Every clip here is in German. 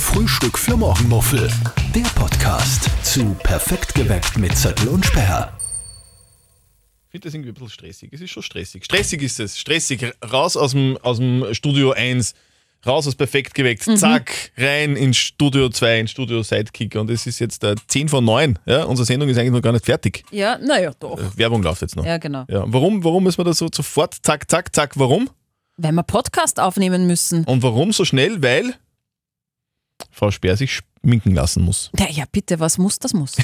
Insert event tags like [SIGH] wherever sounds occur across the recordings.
Frühstück für Morgenmuffel. Der Podcast zu Perfekt geweckt mit Zettel und Sperr. Ich finde das irgendwie ein bisschen stressig. Es ist schon stressig. Stressig ist es. Stressig. Raus aus dem, aus dem Studio 1. Raus aus Perfekt geweckt. Zack. Rein ins Studio 2, ins Studio Sidekick. Und es ist jetzt äh, 10 von 9. Ja? Unsere Sendung ist eigentlich noch gar nicht fertig. Ja, naja, doch. Äh, Werbung läuft jetzt noch. Ja, genau. Ja, warum, warum müssen wir da so sofort zack, zack, zack? Warum? Wenn wir Podcast aufnehmen müssen. Und warum so schnell? Weil Frau Speer sich schminken lassen muss. Ja, ja, bitte, was muss, das muss.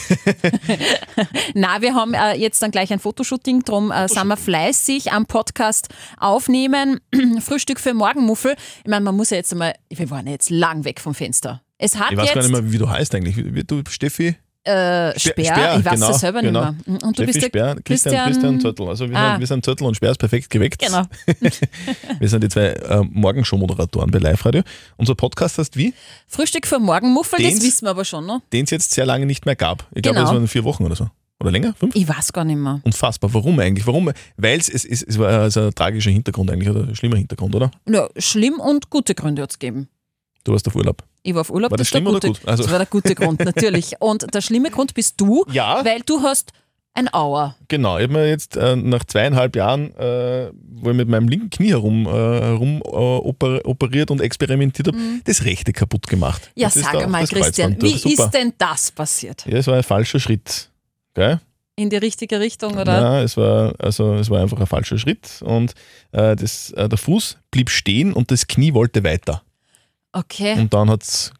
[LAUGHS] Na, wir haben äh, jetzt dann gleich ein Fotoshooting, drum äh, sind wir fleißig am Podcast aufnehmen. [CLEARS THROAT] Frühstück für Morgenmuffel. Ich meine, man muss ja jetzt einmal, wir waren jetzt lang weg vom Fenster. Es hat Ich weiß jetzt gar nicht mehr, wie du heißt eigentlich. Du, Steffi? Äh, Spe- Speer, Speer, ich weiß genau, das selber genau. nicht mehr. Und du Steffi bist der Speer, Christian, Christian Zöttl. Also wir, Ah. sind, wir sind Zöttl und Speer ist perfekt geweckt. Genau. [LAUGHS] Wir sind die zwei äh, Morgenshow-Moderatoren bei Live-Radio. Unser Podcast heißt wie? Frühstück für Morgenmuffel, das Den's- wissen wir aber schon, ne? Den es jetzt sehr lange nicht mehr gab. Ich glaube, Genau. das waren vier Wochen oder so. Oder länger? Fünf? Ich weiß gar nicht mehr. Unfassbar. Warum eigentlich? Warum? Weil es, es, es war also ein tragischer Hintergrund eigentlich, oder ein schlimmer Hintergrund, oder? Ja, schlimm und gute Gründe hat es gegeben. Du warst auf Urlaub. Ich war auf Urlaub. War das ist der schlimm oder gute, gut? Also- Das war der gute [LAUGHS] Grund, natürlich. Und der schlimme Grund bist du, Ja. weil du hast ein Auer. Genau, ich habe mir jetzt äh, nach zweieinhalb Jahren, äh, wo ich mit meinem linken Knie herum, äh, herum äh, oper, operiert und experimentiert habe, das rechte kaputt gemacht. Mhm. Ja, Das sag da das Christian, wie Das super. ist denn das passiert? Ja, es war ein falscher Schritt. Gell? In die richtige Richtung, oder? Ja, es war, also, es war einfach ein falscher Schritt und äh, das, äh, der Fuß blieb stehen und das Knie wollte weiter. Okay. Und dann hat es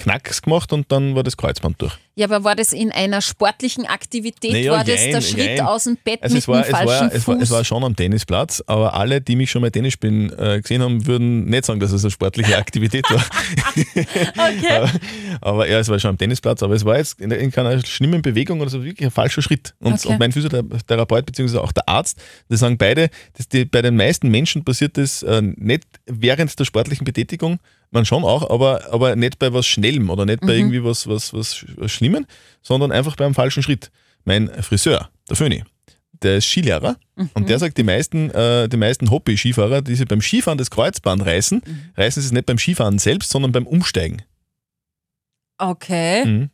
Knacks gemacht und dann war das Kreuzband durch. Ja, aber war das in einer sportlichen Aktivität? Naja, war das jein, der Schritt jein. aus dem Bett Also mit es war, dem falschen war, es, war, Fuß? es war schon am Tennisplatz, aber alle, die mich schon mal Tennis spielen äh, gesehen haben, würden nicht sagen, dass es eine sportliche Aktivität war. [LAUGHS] okay. aber, aber ja, es war schon am Tennisplatz, aber es war jetzt in, in keiner schlimmen Bewegung oder so wirklich ein falscher Schritt. Und, Okay. und mein Physiotherapeut bzw. auch der Arzt, die sagen beide, dass die, bei den meisten Menschen passiert das äh, nicht während der sportlichen Betätigung, man schon auch, aber, aber nicht bei was Schnellem oder nicht bei Mhm. irgendwie was, was, was, was Schlimmem, sondern einfach beim falschen Schritt. Mein Friseur, der Föni, der ist Skilehrer und Mhm. der sagt, die meisten, äh, die meisten Hobby-Skifahrer, die sich beim Skifahren das Kreuzband reißen, Mhm. reißen sie es nicht beim Skifahren selbst, sondern beim Umsteigen. Okay. Mhm.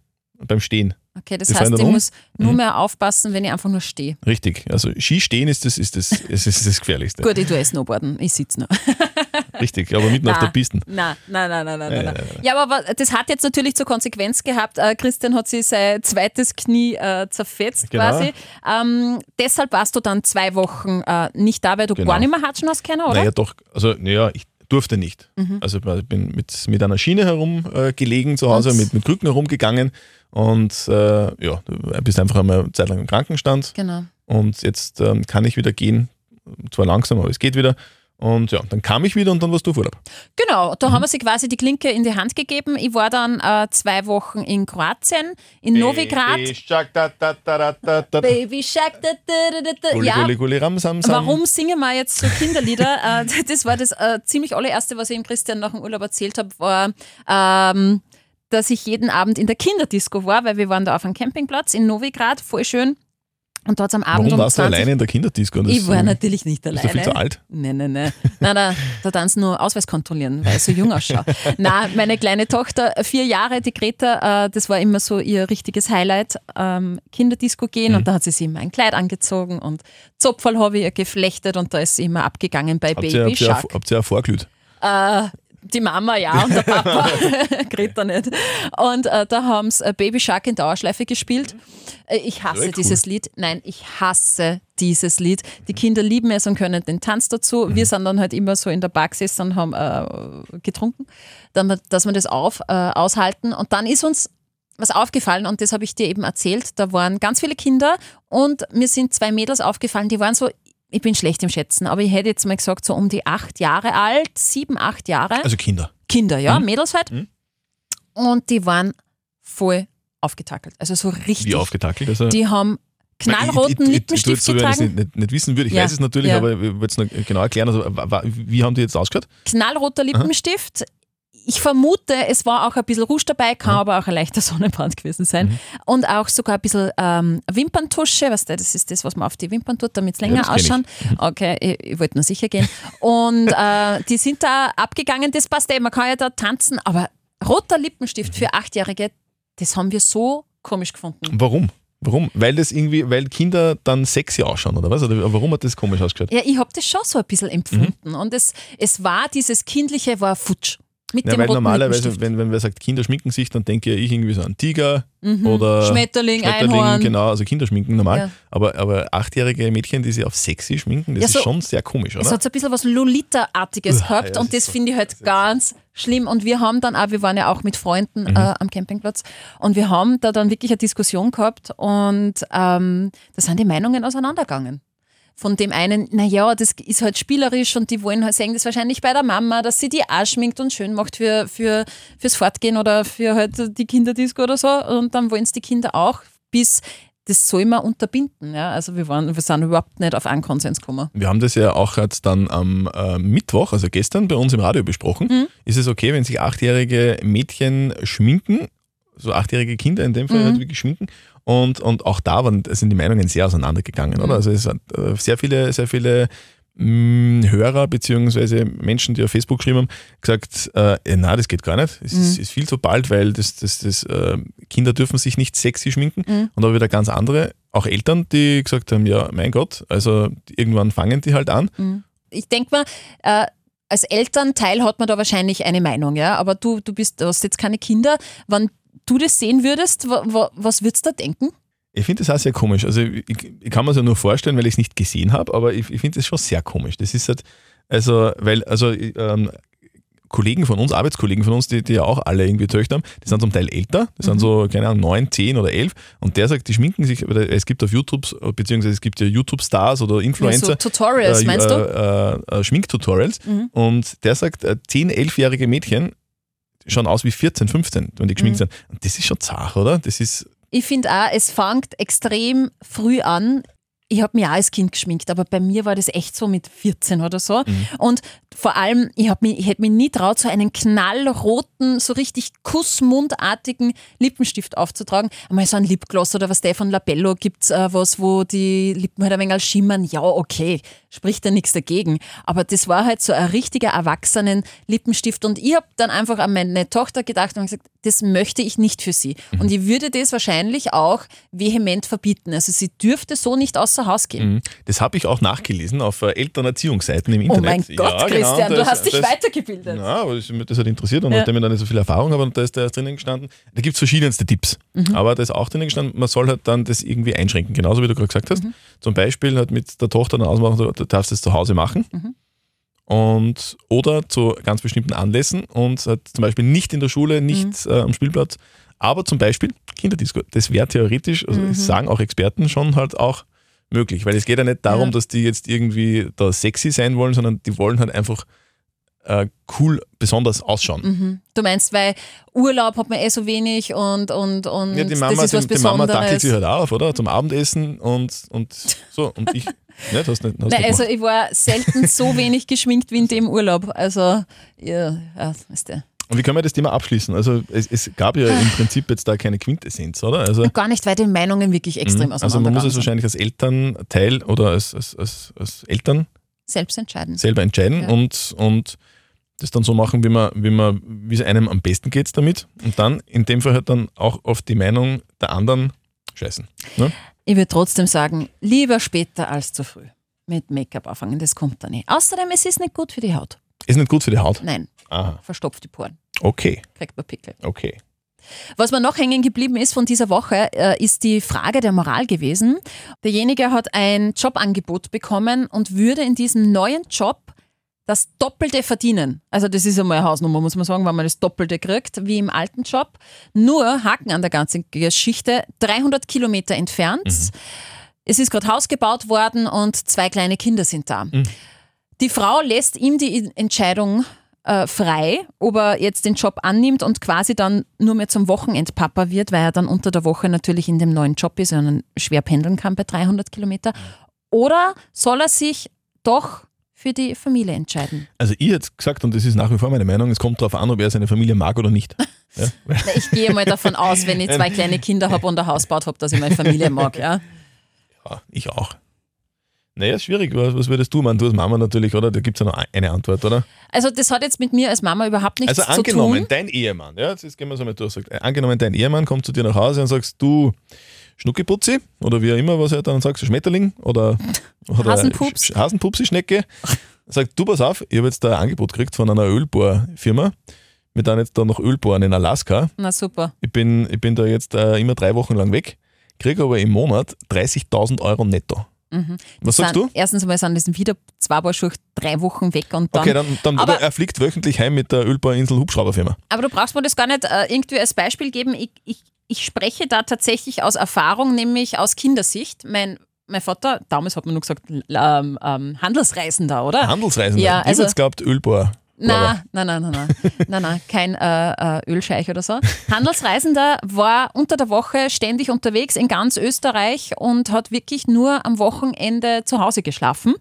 Beim Stehen. Okay, das Die heißt, ich um? muss nur Mhm. mehr aufpassen, wenn ich einfach nur stehe. Richtig. Also Skistehen ist das, ist das, [LAUGHS] ist das, das Gefährlichste. Gut, ich tue eh Snowboarden, ich sitze noch. [LAUGHS] Richtig, aber mitten auf Na. der Piste. Nein, nein, nein, nein, nein, Nein, nein. nein, nein. Ja, aber das hat jetzt natürlich zur Konsequenz gehabt, äh, Christian hat sich sein zweites Knie äh, zerfetzt Genau. quasi. Ähm, deshalb warst du dann zwei Wochen äh, nicht da, weil du Genau. gar nicht mehr Hatschen hast können, oder? Naja, doch, also naja, ich durfte nicht. Mhm. Also ich bin mit, mit einer Schiene herumgelegen äh, zu Hause, mit, mit Krücken herumgegangen und äh, ja, du bist einfach einmal eine Zeit lang im Krankenstand Genau. und jetzt ähm, kann ich wieder gehen. Zwar langsam, aber es geht wieder. Und ja, dann kam ich wieder und dann warst du auf Urlaub. Genau, Mhm. da haben wir sie quasi die Klinke in die Hand gegeben. Ich war dann äh, zwei Wochen in Kroatien, in Novigrad. Baby Shark, da, da, da, da, da, da. Baby Shark, da, da, da, da, da. Gulli, Ja, gulli, gulli, ram, sam, sam. Warum singen wir jetzt so Kinderlieder? [LAUGHS] Äh, das war das äh, ziemlich allererste, was ich ihm Christian nach dem Urlaub erzählt habe, war, ähm, dass ich jeden Abend in der Kinderdisco war, weil wir waren da auf einem Campingplatz in Novigrad, voll schön. Und dort am Abend Warum um warst du 20 alleine in der Kinderdisco? Ich war natürlich nicht Bist alleine. du viel zu alt? Nein, nein, nein. Nein, nein, da tanzen nur Ausweis kontrollieren, weil ich so jung ausschaue. [LAUGHS] Nein, meine kleine Tochter, vier Jahre, die Greta, äh, das war immer so ihr richtiges Highlight, ähm, Kinderdisco gehen Mhm. und da hat sie sich immer ein Kleid angezogen und Zopferl habe ich ihr geflechtet und da ist sie immer abgegangen bei Habt ihr, Baby habt, ihr, Shark. habt ihr auch vorglüht? Äh, die Mama ja und der Papa, [LAUGHS] [LAUGHS] Greta nicht. Und äh, da haben sie Baby Shark in Dauerschleife gespielt. Äh, ich hasse cool. dieses Lied. Nein, ich hasse dieses Lied. Die Kinder lieben es und können den Tanz dazu. Mhm. Wir sind dann halt immer so in der Bar gesessen und haben äh, getrunken, dann, dass wir das auf, äh, aushalten. Und dann ist uns was aufgefallen und das habe ich dir eben erzählt. Da waren ganz viele Kinder und mir sind zwei Mädels aufgefallen, die waren so, ich bin schlecht im Schätzen, aber ich hätte jetzt mal gesagt, so um die acht Jahre alt, sieben, acht Jahre. Also Kinder. Kinder, ja, Mhm. Mädels halt. Mhm. Und die waren voll aufgetackelt. Also so richtig. Wie aufgetackelt? Also, Die haben knallroten Lippenstift so, wenn ich es getragen. nicht, nicht, wissen würde. Ich Ja, weiß es natürlich, ja. aber ich wollte es noch genau erklären. Also, wie haben die jetzt ausgeschaut? Knallroter Lippenstift. Ich vermute, es war auch ein bisschen Rouge dabei, kann aber auch ein leichter Sonnenbrand gewesen sein. Mhm. Und auch sogar ein bisschen ähm, Wimperntusche, weißt du, das ist das, was man auf die Wimpern tut, damit es länger das kenn ich. ausschauen. Okay, ich, ich wollte nur sicher gehen. Und äh, die sind da abgegangen, das passt eh, man kann ja da tanzen, aber roter Lippenstift für Achtjährige, das haben wir so komisch gefunden. Warum? Warum? Weil das irgendwie, weil Kinder dann sexy ausschauen, oder was? Oder warum hat das komisch ausgeschaut? Ja, ich habe das schon so ein bisschen empfunden. Und es, es war dieses Kindliche, war futsch. Mit Ja, dem weil normalerweise, wenn, wenn wer sagt, Kinder schminken sich, dann denke ich irgendwie so an Tiger oder Mhm. Schmetterling, Einhorn. genau, also Kinder schminken normal. Ja. Aber, aber achtjährige Mädchen, die sich auf sexy schminken, das Ja, so- ist schon sehr komisch, Es oder? hat so ein bisschen was Lolita-artiges gehabt ja, das und das so- finde ich halt das ganz schlimm. Und wir haben dann auch, wir waren ja auch mit Freunden Mhm. äh, am Campingplatz und wir haben da dann wirklich eine Diskussion gehabt und ähm, da sind die Meinungen auseinandergegangen. Von dem einen, naja, das ist halt spielerisch und die wollen halt sehen das wahrscheinlich bei der Mama, dass sie die auch schminkt und schön macht für, für, fürs Fortgehen oder für halt die Kinderdisco oder so. Und dann wollen es die Kinder auch, bis das soll man unterbinden. Ja? Also wir, waren, wir sind überhaupt nicht auf einen Konsens gekommen. Wir haben das ja auch jetzt dann am äh, Mittwoch, also gestern, bei uns im Radio besprochen. Mhm. Ist es okay, wenn sich achtjährige Mädchen schminken, so achtjährige Kinder in dem Fall Mhm. halt wirklich schminken? Und, und auch da waren, sind die Meinungen sehr auseinandergegangen, Mhm. oder? Also es hat äh, sehr viele, sehr viele mh, Hörer beziehungsweise Menschen, die auf Facebook geschrieben haben, gesagt, äh, na, das geht gar nicht. Es ist, Mhm. ist viel zu bald, weil das, das, das, äh, Kinder dürfen sich nicht sexy schminken. Mhm. Und aber wieder ganz andere, auch Eltern, die gesagt haben, ja, mein Gott, also irgendwann fangen die halt an. ich denke mal, äh, als Elternteil hat man da wahrscheinlich eine Meinung, ja. Aber du, du bist, du hast jetzt keine Kinder. Wenn du das sehen würdest, wa, wa, was würdest du da denken? Ich finde das auch sehr komisch. Also ich, ich kann mir es ja nur vorstellen, weil ich es nicht gesehen habe, aber ich, ich finde das schon sehr komisch. Das ist halt, also, weil, also ähm, Kollegen von uns, Arbeitskollegen von uns, die, die ja auch alle irgendwie Töchter haben, die sind zum Teil älter, die sind so, keine Ahnung, neun, zehn oder elf und der sagt, die schminken sich, es gibt auf YouTube, beziehungsweise es gibt ja YouTube-Stars oder Ja, so Influencer, Tutorials, äh, meinst du? Äh, äh, Schminktutorials Mhm. und der sagt, äh, 10-, 11-jährige Mädchen schauen aus wie 14, 15, wenn die geschminkt Mhm. sind. Und das ist schon zart, oder? Das ist, Ich finde auch, es fängt extrem früh an. Ich habe mich auch als Kind geschminkt, aber bei mir war das echt so mit 14 oder so. Mhm. Und vor allem, ich, mich, ich hätte mich nie traut, so einen knallroten, so richtig kussmundartigen Lippenstift aufzutragen. Einmal so ein Lipgloss oder was der von Labello gibt äh, was, wo die Lippen halt ein wenig schimmern. Ja, okay, spricht ja nichts dagegen. Aber das war halt so ein richtiger erwachsenen Lippenstift. Und ich habe dann einfach an meine Tochter gedacht und gesagt, das möchte ich nicht für sie. Und ich würde das wahrscheinlich auch vehement verbieten. Also sie dürfte so nicht außer Haus gehen. Mhm. Das habe ich auch nachgelesen auf äh, Elternerziehungsseiten im Oh Internet. mein Gott, Ja, genau, Christian, da du ist- hast dich da ist- weitergebildet. Ja, aber das, mich das hat interessiert und Ja. nachdem ich da nicht so viel Erfahrung habe, und da ist da drinnen gestanden, da gibt es verschiedenste Tipps. Mhm. Aber da ist auch drinnen gestanden, man soll halt dann das irgendwie einschränken, genauso wie du gerade gesagt hast. Mhm. Zum Beispiel halt mit der Tochter dann ausmachen, du, darfst es zu Hause machen. Mhm. Und oder zu ganz bestimmten Anlässen und halt zum Beispiel nicht in der Schule, nicht Mhm. äh, am Spielplatz, aber zum Beispiel Kinderdisco. Das wäre theoretisch, also Mhm. das sagen auch Experten schon halt auch möglich, weil es geht ja nicht darum, Ja. dass die jetzt irgendwie da sexy sein wollen, sondern die wollen halt einfach äh, cool besonders ausschauen. Mhm. Du meinst, weil Urlaub hat man eh so wenig und, und, und Ja, die das Mama, ist was die, die Mama dackelt sich halt auf, oder? Zum Abendessen und, und so. Und ich, [LAUGHS] ne, hast nicht, Nein, also ich war selten so wenig geschminkt wie in dem Urlaub. Also, ja, ja weißt du. Und wie können wir das Thema abschließen? Also es, es gab ja im Prinzip jetzt da keine Quintessenz, oder? Also, Und gar nicht, weil die Meinungen wirklich extrem also man muss es sind. wahrscheinlich als Elternteil oder als, als, als, als Eltern Selbst entscheiden. selber entscheiden Ja. und, und das dann so machen, wie man, wie man, wie es einem am besten geht damit. Und dann in dem Fall halt dann auch auf die Meinung der anderen scheißen. Ne? Ich würde trotzdem sagen, lieber später als zu früh. Mit Make-up anfangen, das kommt dann nicht. Außerdem, es ist nicht gut für die Haut. Ist nicht gut für die Haut. Nein, Aha, verstopft die Poren, okay, kriegt man Pickel. okay. Was mir noch hängen geblieben ist von dieser Woche, äh, ist die Frage der Moral gewesen. Derjenige hat ein Jobangebot bekommen und würde in diesem neuen Job das Doppelte verdienen. Also das ist einmal eine Hausnummer, muss man sagen, wenn man das Doppelte kriegt, wie im alten Job. Nur Haken an der ganzen Geschichte, 300 Kilometer entfernt. Es ist gerade Haus gebaut worden und zwei kleine Kinder sind da. Die Frau lässt ihm die Entscheidung äh, frei, ob er jetzt den Job annimmt und quasi dann nur mehr zum Wochenendpapa wird, weil er dann unter der Woche natürlich in dem neuen Job ist und schwer pendeln kann bei 300 Kilometer. Oder soll er sich doch für die Familie entscheiden? Also ich hätte gesagt, und das ist nach wie vor meine Meinung, es kommt darauf an, ob er seine Familie mag oder nicht. [LAUGHS] Ja? Ich gehe mal davon aus, wenn ich zwei [LAUGHS] kleine Kinder habe und ein Haus baut habe, dass ich meine Familie mag. Ja? Ja, ich auch. Naja, ist schwierig. Was, würdest du machen? Du als Mama natürlich, oder? Da gibt es ja noch eine Antwort, oder? Also das hat jetzt mit mir als Mama überhaupt nichts Also zu angenommen, tun. dein Ehemann, ja, jetzt gehen wir so mal durch, sagt, äh, angenommen, dein Ehemann kommt zu dir nach Hause und sagst, du Schnuckiputzi oder wie auch immer, was er dann sagt, so Schmetterling oder, [LAUGHS] oder Hasenpups. Sch- Hasenpupsi-Schnecke, sagt, du pass auf, ich habe jetzt da ein Angebot gekriegt von einer Ölbohrfirma. Wir dann jetzt da noch Öl bohren in Alaska. Na super. Ich bin, ich bin da jetzt äh, immer drei Wochen lang weg, kriege aber im Monat 30.000 Euro netto. Was sagst sind, du? Erstens einmal sind das wieder zwei Paar Schuhe drei Wochen weg und dann. Okay, dann, dann aber- er fliegt wöchentlich heim mit der Ölbohrinsel Hubschrauberfirma. Aber du brauchst mir das gar nicht äh, irgendwie als Beispiel geben. Ich, ich, ich spreche da tatsächlich aus Erfahrung, nämlich aus Kindersicht. Mein, mein Vater, damals hat man nur gesagt, ähm, ähm, Handelsreisender, oder? Handelsreisende. Ja, ich also- hätte glaubt, Ölbohr. Na, nein, nein, nein, nein, nein, nein, kein äh, äh, Ölscheich oder so. Handelsreisender war unter der Woche ständig unterwegs in ganz Österreich und hat wirklich nur am Wochenende zu Hause geschlafen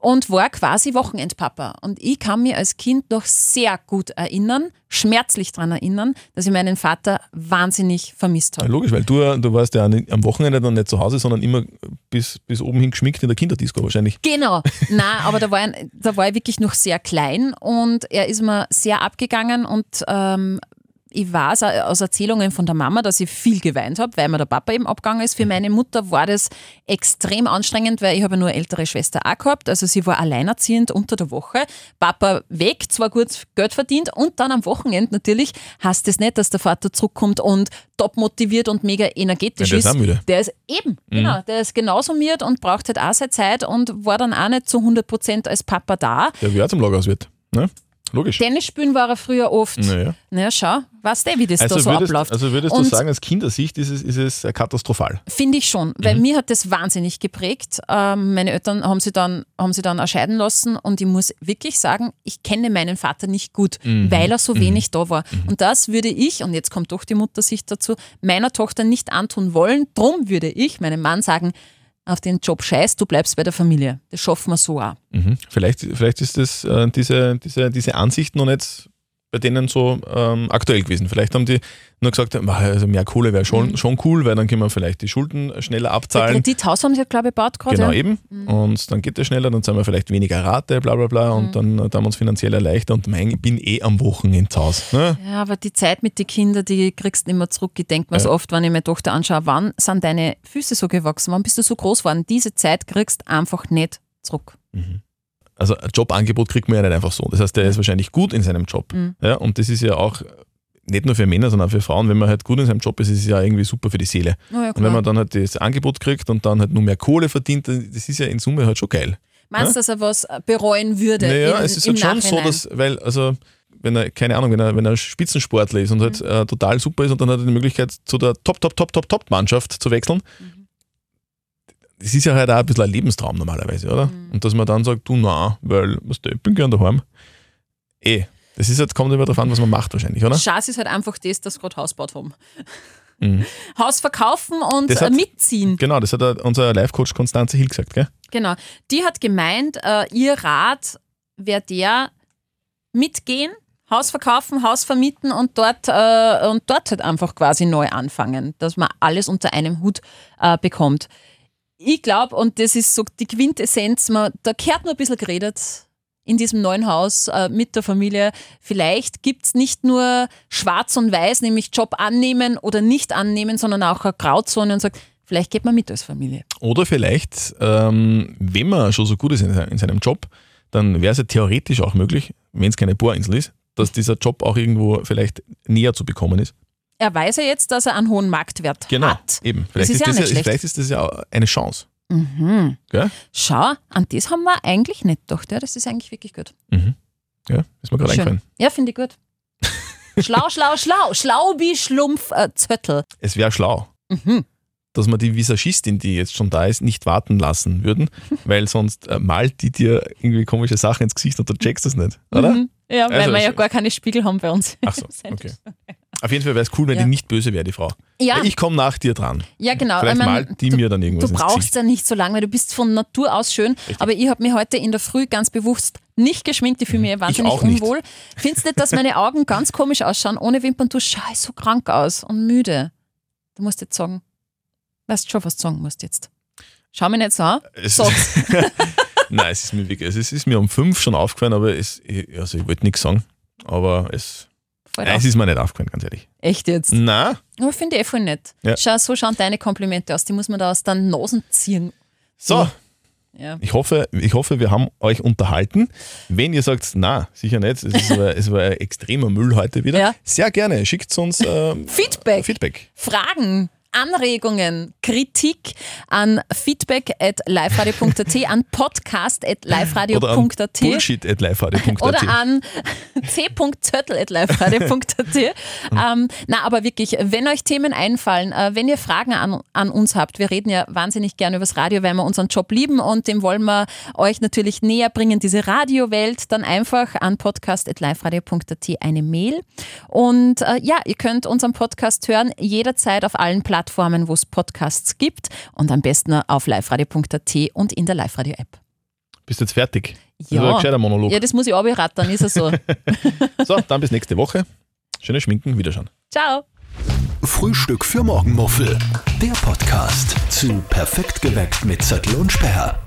und war quasi Wochenendpapa. Und ich kann mich als Kind noch sehr gut erinnern, schmerzlich daran erinnern, dass ich meinen Vater wahnsinnig vermisst Ja, habe. logisch, weil du, du warst ja am Wochenende dann nicht zu Hause, sondern immer bis, bis oben hin geschminkt in der Kinderdisco wahrscheinlich. Genau, [LAUGHS] na, aber da war, ein, da war ich wirklich noch sehr klein und er ist mir sehr abgegangen und ähm, ich weiß aus Erzählungen von der Mama, dass ich viel geweint habe, weil mir der Papa eben abgegangen ist. Für meine Mutter war das extrem anstrengend, weil ich habe ja nur eine ältere Schwester auch gehabt. Also sie war alleinerziehend unter der Woche. Papa weg, zwar gut Geld verdient und dann am Wochenende natürlich heißt es nicht, dass der Vater zurückkommt und top motiviert und mega energetisch Ja, der ist auch müde. Der ist eben, genau, der ist genauso miert und braucht halt auch seine Zeit und war dann auch nicht zu 100% als Papa da. Der wie auch zum Lagerhaus wird. Ne? Logisch. Tennis spielen war er früher oft. Naja. Na schau, weißt du, wie das Also, da so würdest, abläuft. also würdest du Und- sagen, aus Kindersicht ist es, ist es katastrophal. Finde ich schon, weil Mhm. mir hat das wahnsinnig geprägt. Ähm, meine Eltern haben sie, dann, haben sie dann erscheiden lassen und ich muss wirklich sagen, ich kenne meinen Vater nicht gut, Mhm. weil er so wenig da war. Und das würde ich, und jetzt kommt doch die Muttersicht dazu, meiner Tochter nicht antun wollen. Drum würde ich meinem Mann sagen, auf den Job scheiß, du bleibst bei der Familie. Das schaffen wir so auch. Mhm. Vielleicht, vielleicht ist das, äh, diese, diese, diese Ansicht noch nicht bei denen so ähm, aktuell gewesen. Vielleicht haben die nur gesagt, "Ah, also mehr Kohle wäre Mhm. schon, schon cool, weil dann können wir vielleicht die Schulden schneller abzahlen. Kredithaus haben sie, glaube ich, gebaut gerade. Genau, ja. eben. Und dann geht das schneller, dann zahlen wir vielleicht weniger Rate, bla bla bla, und dann, äh, dann haben wir uns finanziell erleichtert und mein, ich bin eh am Wochenende zu Hause. Ne? Ja, aber die Zeit mit den Kindern, die kriegst du nicht mehr zurück. Ich denke mir so oft, wenn ich meine Tochter anschaue, wann sind deine Füße so gewachsen? Wann bist du so groß geworden? Diese Zeit kriegst du einfach nicht zurück. Also ein Jobangebot kriegt man ja nicht einfach so. Das heißt, der ist wahrscheinlich gut in seinem Job. Mhm. Ja, und das ist ja auch nicht nur für Männer, sondern auch für Frauen. Wenn man halt gut in seinem Job ist, ist es ja irgendwie super für die Seele. Na ja, Und wenn man dann halt das Angebot kriegt und dann halt nur mehr Kohle verdient, das ist ja in Summe halt schon geil. Meinst du, dass er was bereuen würde? Naja, in, es ist halt schon so, Nachhinein? dass, weil, also, wenn er, keine Ahnung, wenn er, wenn er Spitzensportler ist und halt Mhm. äh, total super ist und dann hat er die Möglichkeit, zu der Top, Top, Top, Top, Top-Mannschaft zu wechseln, Mhm. Das ist ja halt auch ein bisschen ein Lebenstraum normalerweise, oder? Mhm. Und dass man dann sagt, du, na, weil, was du, ich bin gern daheim. Eh, das ist jetzt, kommt immer darauf an, was man macht wahrscheinlich, oder? Schatz ist halt einfach das, dass gerade Haus gebaut haben. Mhm. [LAUGHS] Haus verkaufen und hat- mitziehen. Genau, das hat er- unser Life-Coach Konstanze Hill gesagt, gell? Genau. Die hat gemeint, äh, ihr Rat wäre der, mitgehen, Haus verkaufen, Haus vermieten und dort, äh, und dort halt einfach quasi neu anfangen, dass man alles unter einem Hut äh, bekommt. Ich glaube, und das ist so die Quintessenz, man, da gehört nur ein bisschen geredet in diesem neuen Haus äh, mit der Familie. Vielleicht gibt es nicht nur schwarz und weiß, nämlich Job annehmen oder nicht annehmen, sondern auch eine Grauzone und sagt, vielleicht geht man mit als Familie. Oder vielleicht, ähm, wenn man schon so gut ist in, in seinem Job, dann wäre es ja theoretisch auch möglich, wenn es keine Bohrinsel ist, dass dieser Job auch irgendwo vielleicht näher zu bekommen ist. Er weiß ja jetzt, dass er einen hohen Marktwert Genau, hat. eben. Vielleicht ist ist, ja das ja, vielleicht ist das ja eine Chance. Mhm. Gell? Schau, an das haben wir eigentlich nicht gedacht. Ja, das ist eigentlich wirklich gut. Mhm. Ja, ist mir gerade eingefallen. Ja, finde ich gut. [LAUGHS] schlau, schlau, schlau. Schlau wie Schlumpf, äh, Zöttel. Es wäre schlau, Mhm. dass man die Visagistin, die jetzt schon da ist, nicht warten lassen würden, [LAUGHS] weil sonst äh, malt die dir irgendwie komische Sachen ins Gesicht und du checkst das nicht, oder? Mhm. Ja, weil Also, wir ja gar keine Spiegel haben bei uns. Ach so, [LAUGHS] okay. Auf jeden Fall wäre es cool, wenn Ja. die nicht böse wäre, die Frau. Ja, Ich komme nach dir dran. ja genau. Vielleicht Ich mein, malt die du, mir dann irgendwas Du brauchst ja nicht so lange, weil du bist von Natur aus schön. Aber ich habe mich heute in der Früh ganz bewusst nicht geschminkt. Ich fühle mich wahnsinnig Mhm. nicht. unwohl. Findest du nicht, dass meine Augen ganz komisch ausschauen? Ohne Wimpern, du schaust so krank aus und müde. Du musst jetzt sagen, weißt schon, was du sagen musst jetzt. Schau mich nicht so an. Es- Sag's. [LAUGHS] Nein, es ist mir wirklich, es ist mir um fünf schon aufgefallen, aber es, also ich wollte nichts sagen. Aber es, Voll nein, auf. es ist mir nicht aufgefallen, ganz ehrlich. Echt jetzt? Nein, Aber finde ich eh voll nett. Ja. Schau, so schauen deine Komplimente aus. Die muss man da aus den Nosen ziehen. so, Ja. ich hoffe, ich hoffe, wir haben euch unterhalten. Wenn ihr sagt, na, sicher nicht, es, aber, es war ein extremer Müll heute wieder, Ja. sehr gerne, schickt uns ähm, Feedback. Feedback. Fragen, Anregungen, Kritik an feedback at liveradio.at, an podcast at Oder an liveradio.at bullshit.liveradio.at. oder an c.zöttl.liveradio.at. [LAUGHS] ähm, na, aber wirklich, wenn euch Themen einfallen, äh, wenn ihr Fragen an, an uns habt, wir reden ja wahnsinnig gerne übers Radio, weil wir unseren Job lieben und dem wollen wir euch natürlich näher bringen, diese Radiowelt, dann einfach an podcast.liveradio.at eine Mail. Und äh, ja, ihr könnt unseren Podcast hören, jederzeit auf allen Plattformen, wo es Podcasts gibt und am besten auf liveradio.at und in der Live-Radio-App. Bist du jetzt fertig? Das Ja. war ein gescheiter Monolog. Ja, das muss ich abrattern, ist es so. [LAUGHS] So, dann bis nächste Woche. Schönes Schminken, Wiederschauen. Ciao. Frühstück für Morgenmuffel. Der Podcast zu Perfekt geweckt mit Zettel und Sperr.